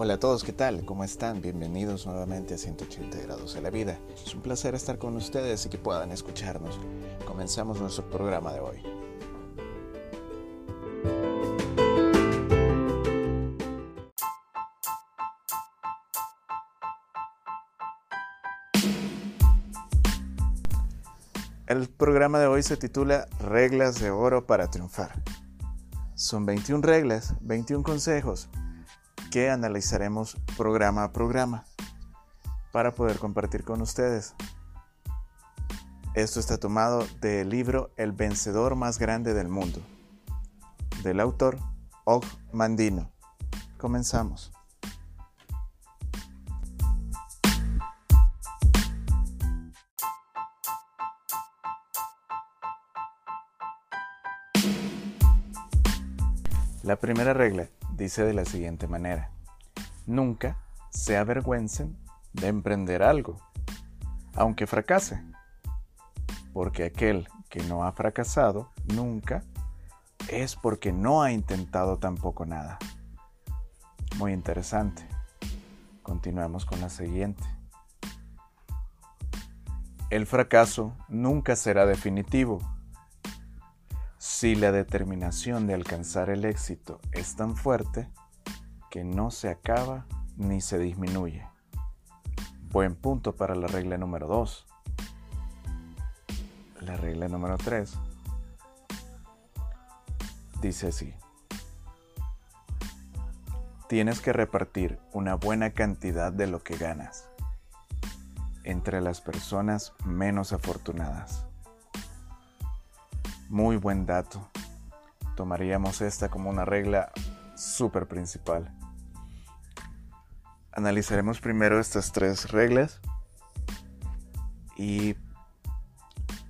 Hola a todos, ¿qué tal? ¿Cómo están? Bienvenidos nuevamente a 180 grados de la vida. Es un placer estar con ustedes y que puedan escucharnos. Comenzamos nuestro programa de hoy. El programa de hoy se titula Reglas de Oro para Triunfar. Son 21 reglas, 21 consejos que analizaremos programa a programa para poder compartir con ustedes. Esto está tomado del libro El vencedor más grande del mundo, del autor Og Mandino. Comenzamos. La primera regla dice de la siguiente manera. Nunca se avergüencen de emprender algo, aunque fracase, porque aquel que no ha fracasado nunca es porque no ha intentado tampoco nada. Muy interesante. Continuamos con la siguiente. El fracaso nunca será definitivo. Si la determinación de alcanzar el éxito es tan fuerte que no se acaba ni se disminuye. Buen punto para la regla número 2. La regla número 3 dice así. Tienes que repartir una buena cantidad de lo que ganas entre las personas menos afortunadas. Muy buen dato. Tomaríamos esta como una regla súper principal. Analizaremos primero estas tres reglas y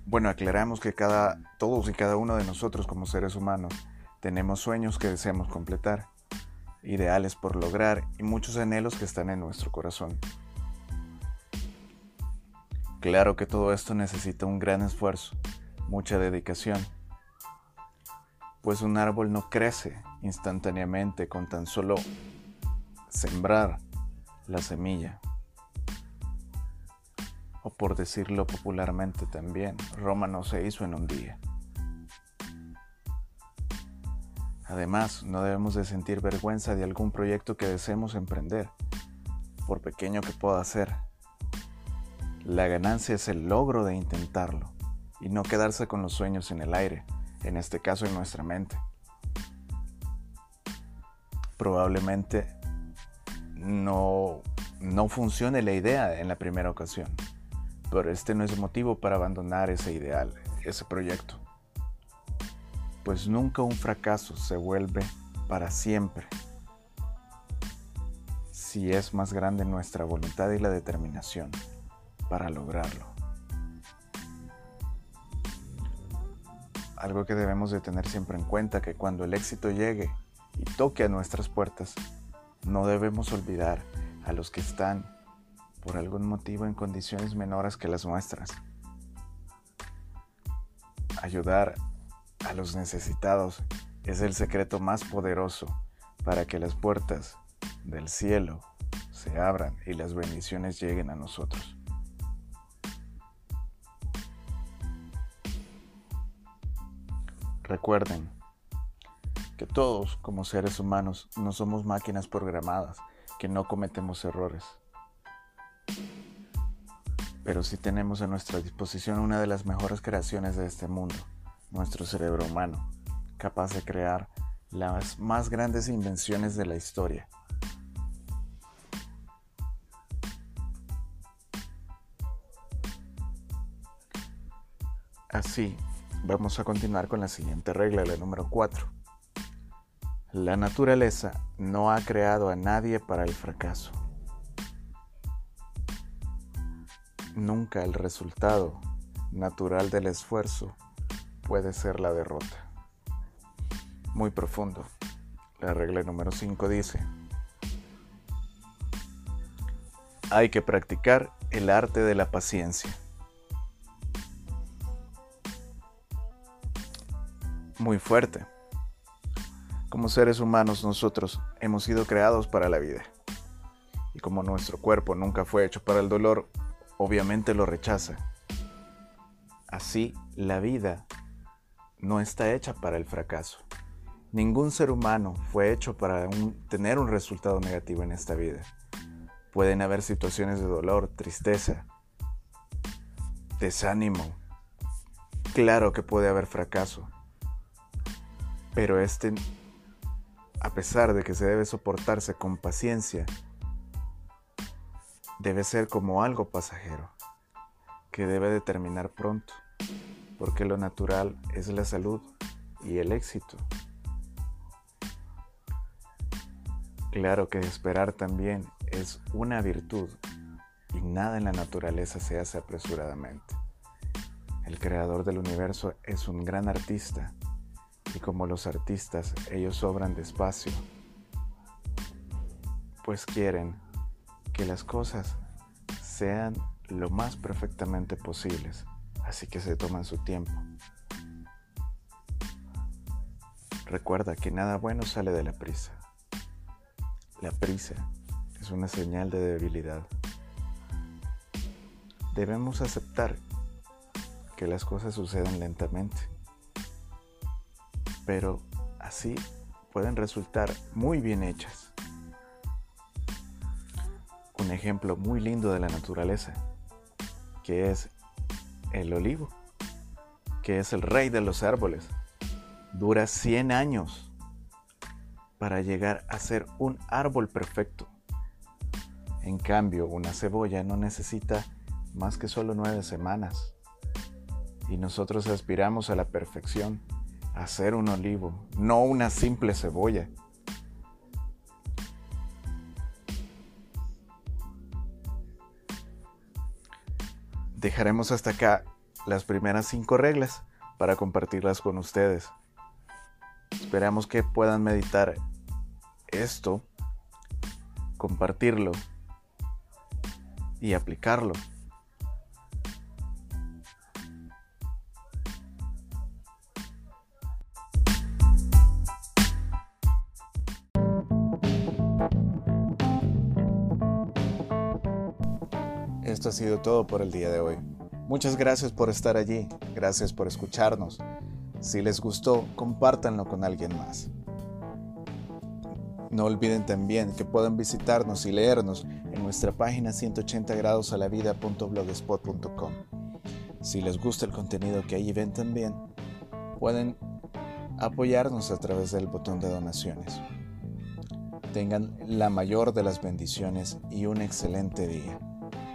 bueno, aclaramos que cada todos y cada uno de nosotros como seres humanos tenemos sueños que deseamos completar, ideales por lograr y muchos anhelos que están en nuestro corazón. Claro que todo esto necesita un gran esfuerzo, mucha dedicación, pues un árbol no crece instantáneamente con tan solo sembrar la semilla. O por decirlo popularmente también, Roma no se hizo en un día. Además, no debemos de sentir vergüenza de algún proyecto que deseemos emprender, por pequeño que pueda ser. La ganancia es el logro de intentarlo y no quedarse con los sueños en el aire, en este caso en nuestra mente. Probablemente no, no funcione la idea en la primera ocasión, pero este no es motivo para abandonar ese ideal, ese proyecto. Pues nunca un fracaso se vuelve para siempre si es más grande nuestra voluntad y la determinación para lograrlo. Algo que debemos de tener siempre en cuenta que cuando el éxito llegue y toque a nuestras puertas, no debemos olvidar a los que están por algún motivo en condiciones menores que las nuestras. Ayudar a los necesitados es el secreto más poderoso para que las puertas del cielo se abran y las bendiciones lleguen a nosotros. Recuerden que todos como seres humanos no somos máquinas programadas, que no cometemos errores. Pero sí tenemos a nuestra disposición una de las mejores creaciones de este mundo, nuestro cerebro humano, capaz de crear las más grandes invenciones de la historia. Así, Vamos a continuar con la siguiente regla, la número 4. La naturaleza no ha creado a nadie para el fracaso. Nunca el resultado natural del esfuerzo puede ser la derrota. Muy profundo. La regla número 5 dice, hay que practicar el arte de la paciencia. Muy fuerte. Como seres humanos nosotros hemos sido creados para la vida. Y como nuestro cuerpo nunca fue hecho para el dolor, obviamente lo rechaza. Así, la vida no está hecha para el fracaso. Ningún ser humano fue hecho para tener un resultado negativo en esta vida. Pueden haber situaciones de dolor, tristeza, desánimo. Claro que puede haber fracaso. Pero este, a pesar de que se debe soportarse con paciencia, debe ser como algo pasajero, que debe de terminar pronto, porque lo natural es la salud y el éxito. Claro que esperar también es una virtud y nada en la naturaleza se hace apresuradamente. El creador del universo es un gran artista y como los artistas ellos obran despacio, pues quieren que las cosas sean lo más perfectamente posibles, así que se toman su tiempo. Recuerda que nada bueno sale de la prisa. La prisa es una señal de debilidad. Debemos aceptar que las cosas suceden lentamente, pero así pueden resultar muy bien hechas. Un ejemplo muy lindo de la naturaleza, que es el olivo, que es el rey de los árboles. Dura 100 años para llegar a ser un árbol perfecto. En cambio, una cebolla no necesita más que solo nueve semanas. Y nosotros aspiramos a la perfección, a ser un olivo, no una simple cebolla. Dejaremos hasta acá las primeras cinco reglas para compartirlas con ustedes. Esperamos que puedan meditar esto, compartirlo y aplicarlo. Esto ha sido todo por el día de hoy. Muchas gracias por estar allí, gracias por escucharnos. Si les gustó, compártanlo con alguien más. No olviden también que pueden visitarnos y leernos en nuestra página 180 grados. Si les gusta el contenido que allí ven también, pueden apoyarnos a través del botón de donaciones. Tengan la mayor de las bendiciones y un excelente día.